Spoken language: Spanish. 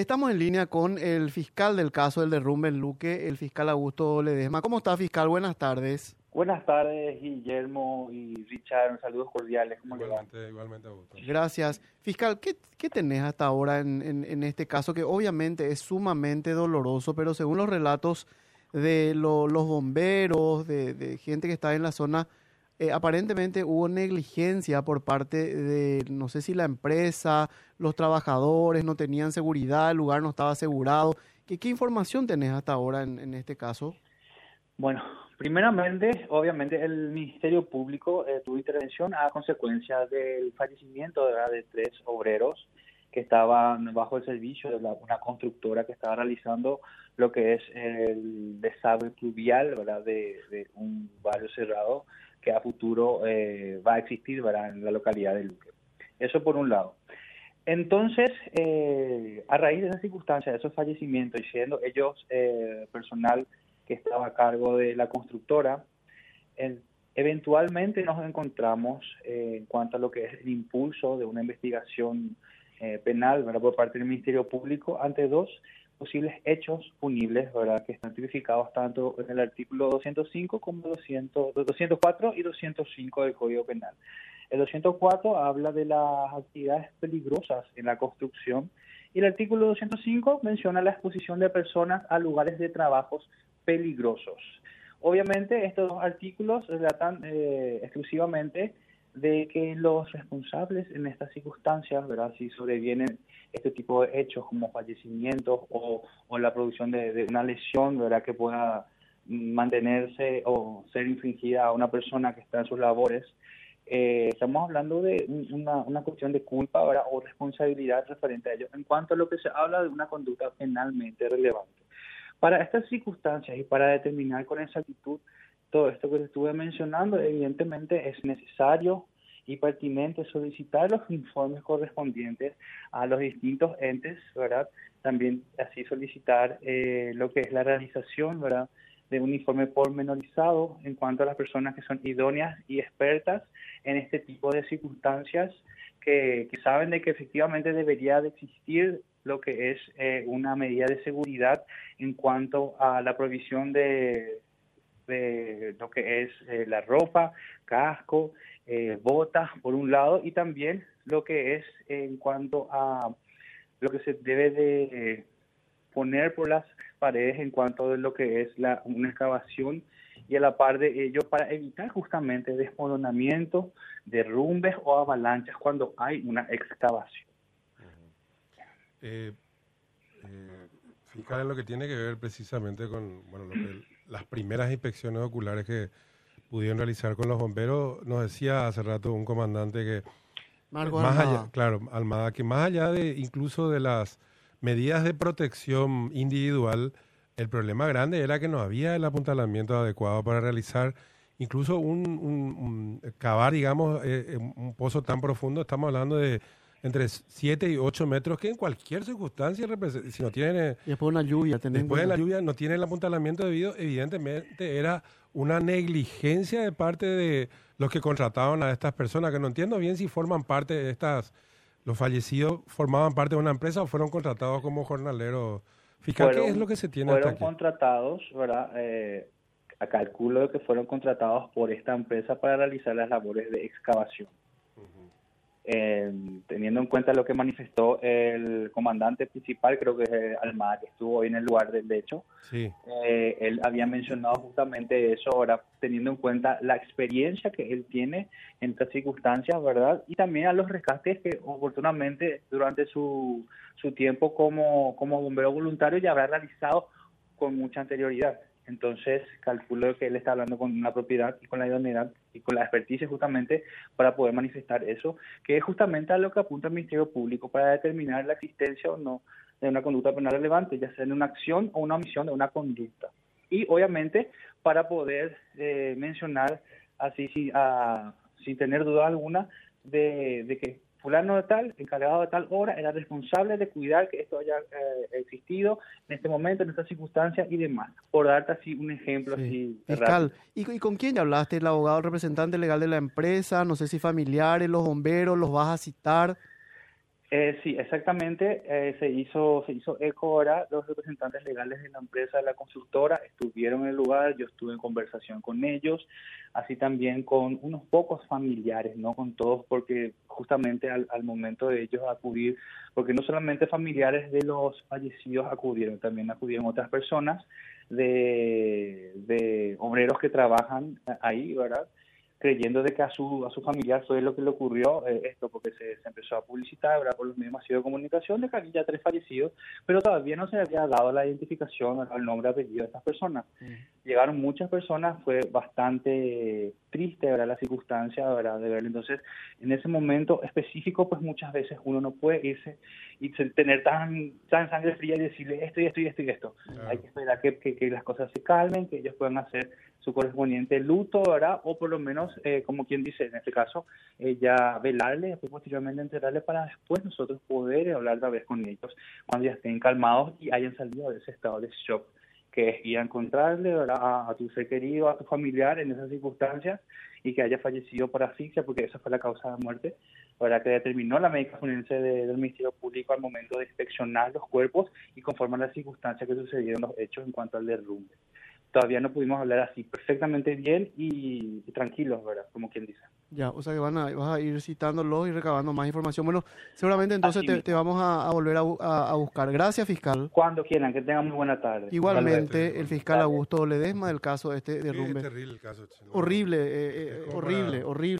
Estamos en línea con el fiscal del caso del derrumbe en Luque, el fiscal Augusto Ledesma. ¿Cómo está, fiscal? Buenas tardes. Buenas tardes, Guillermo y Richard. Saludos cordiales. ¿Cómo igualmente, igualmente, Augusto. Gracias. Fiscal, ¿qué, qué tenés hasta ahora en, en, este caso que obviamente es sumamente doloroso, pero según los relatos de los bomberos, de, de gente que está en la zona, eh, aparentemente hubo negligencia por parte de, no sé si la empresa, los trabajadores no tenían seguridad, el lugar no estaba asegurado. ¿Qué, información tenés hasta ahora en, este caso? Bueno, primeramente, obviamente el Ministerio Público eh, tuvo intervención a consecuencia del fallecimiento de tres obreros que estaban bajo el servicio de una constructora que estaba realizando lo que es el desagüe pluvial ¿verdad? De, un barrio cerrado que a futuro eh, va a existir en la localidad de Luque. Eso por un lado. Entonces, eh, a raíz de esa circunstancia, de esos fallecimientos, y siendo ellos eh, personal que estaba a cargo de la constructora, eventualmente nos encontramos en cuanto a lo que es el impulso de una investigación penal por parte del Ministerio Público ante dos posibles hechos punibles, ¿verdad? Que están tipificados tanto en el artículo 205 como 200, 204 y 205 del Código Penal. El 204 habla de las actividades peligrosas en la construcción y el artículo 205 menciona la exposición de personas a lugares de trabajos peligrosos. Obviamente estos dos artículos relatan eh, exclusivamente de que los responsables en estas circunstancias, ¿verdad? si sobrevienen este tipo de hechos como fallecimientos o, o la producción de, una lesión ¿verdad? que pueda mantenerse o ser infringida a una persona que está en sus labores, eh, estamos hablando de una, una cuestión de culpa ¿verdad? o responsabilidad referente a ello en cuanto a lo que se habla de una conducta penalmente relevante. Para estas circunstancias y para determinar con exactitud todo esto que estuve mencionando, evidentemente es necesario y pertinente solicitar los informes correspondientes a los distintos entes, ¿verdad? También así solicitar eh, lo que es la realización, ¿verdad? de un informe pormenorizado en cuanto a las personas que son idóneas y expertas en este tipo de circunstancias que, saben de que efectivamente debería de existir lo que es eh, una medida de seguridad en cuanto a la provisión de de lo que es eh, la ropa, casco, eh, botas, por un lado, y también lo que es en cuanto a lo que se debe de poner por las paredes en cuanto a lo que es la, una excavación y a la par de ello para evitar justamente desmoronamiento, derrumbes o avalanchas cuando hay una excavación. Eh, lo que tiene que ver precisamente con bueno, lo que las primeras inspecciones oculares que pudieron realizar con los bomberos, nos decía hace rato un comandante que más allá, claro, Almada, que más allá de incluso de las medidas de protección individual, el problema grande era que no había el apuntalamiento adecuado para realizar incluso un, un, cavar, digamos, eh, eh, un pozo tan profundo, estamos hablando de entre 7 y 8 metros, que en cualquier circunstancia, si no tiene... Y después de una lluvia, Después de la lluvia no tiene el apuntalamiento debido, evidentemente era una negligencia de parte de los que contrataban a estas personas, que no entiendo bien si forman parte de estas, los fallecidos formaban parte de una empresa o fueron contratados como jornaleros. Fiscal, ¿qué es lo que se tiene Fueron contratados, ¿verdad? Eh, a calculo de que fueron contratados por esta empresa para realizar las labores de excavación teniendo en cuenta lo que manifestó el comandante principal, creo que es Almada, que estuvo hoy en el lugar del hecho, eh, él había mencionado justamente eso, ahora teniendo en cuenta la experiencia que él tiene en estas circunstancias, ¿verdad? Y también a los rescates que oportunamente durante su, su tiempo como, como bombero voluntario ya habrá realizado con mucha anterioridad. Entonces, calculo que él está hablando con una propiedad y con la idoneidad y con la experticia justamente para poder manifestar eso, que es justamente a lo que apunta el Ministerio Público para determinar la existencia o no de una conducta penal relevante, ya sea en una acción o una omisión de una conducta. Y obviamente para poder eh, mencionar así sin tener duda alguna de que fulano de tal, encargado de tal hora, era responsable de cuidar que esto haya eh, existido en este momento, en estas circunstancias y demás. Por darte así un ejemplo así. Fiscal, ¿Y, con quién hablaste? ¿El abogado, el representante legal de la empresa? No sé si familiares, los bomberos, los vas a citar. Eh, sí, exactamente. Eh, se hizo se hizo eco ahora. Los representantes legales de la empresa, de la constructora, estuvieron en el lugar. Yo estuve en conversación con ellos, así también con unos pocos familiares, no con todos, porque justamente al, al momento de ellos acudir, porque no solamente familiares de los fallecidos acudieron, también acudieron otras personas de, de obreros que trabajan ahí, ¿verdad? Creyendo de que a su, a su familiar fue lo que le ocurrió eh, esto, porque se, empezó a publicitar ¿verdad? por los medios masivos de comunicación de que había ya tres fallecidos, pero todavía no se había dado la identificación al nombre apellido de estas personas. Mm. Llegaron muchas personas, fue bastante triste ¿verdad? la circunstancia ¿verdad? de verlo. Entonces, en ese momento específico, pues muchas veces uno no puede irse y tener tan, tan sangre fría y decirle esto y esto y esto y esto. Hay que esperar que, que, que las cosas se calmen, que ellos puedan hacer su correspondiente luto, ¿verdad? O por lo menos, eh, como quien dice, en este caso, eh, ya velarle, después posteriormente enterarle para después nosotros poder hablar otra vez con ellos cuando ya estén calmados y hayan salido de ese estado de shock que es ir a encontrarle ¿verdad? A, tu ser querido, a tu familiar en esas circunstancias y que haya fallecido por asfixia, porque esa fue la causa de muerte, ¿verdad? que determinó la médica forense del Ministerio Público al momento de inspeccionar los cuerpos y conforme a las circunstancias que sucedieron los hechos en cuanto al derrumbe todavía no pudimos hablar así perfectamente bien y, tranquilos, ¿verdad? Como quien dice. Ya, o sea que van a, vas a ir citándolos y recabando más información. Bueno, seguramente entonces te, vamos a, volver a, buscar. Gracias, fiscal. Cuando quieran, que tengan muy buena tarde. Igualmente, el fiscal Augusto Ledesma del caso este derrumbe. terrible el caso. Horrible, eh, eh, horrible, horrible.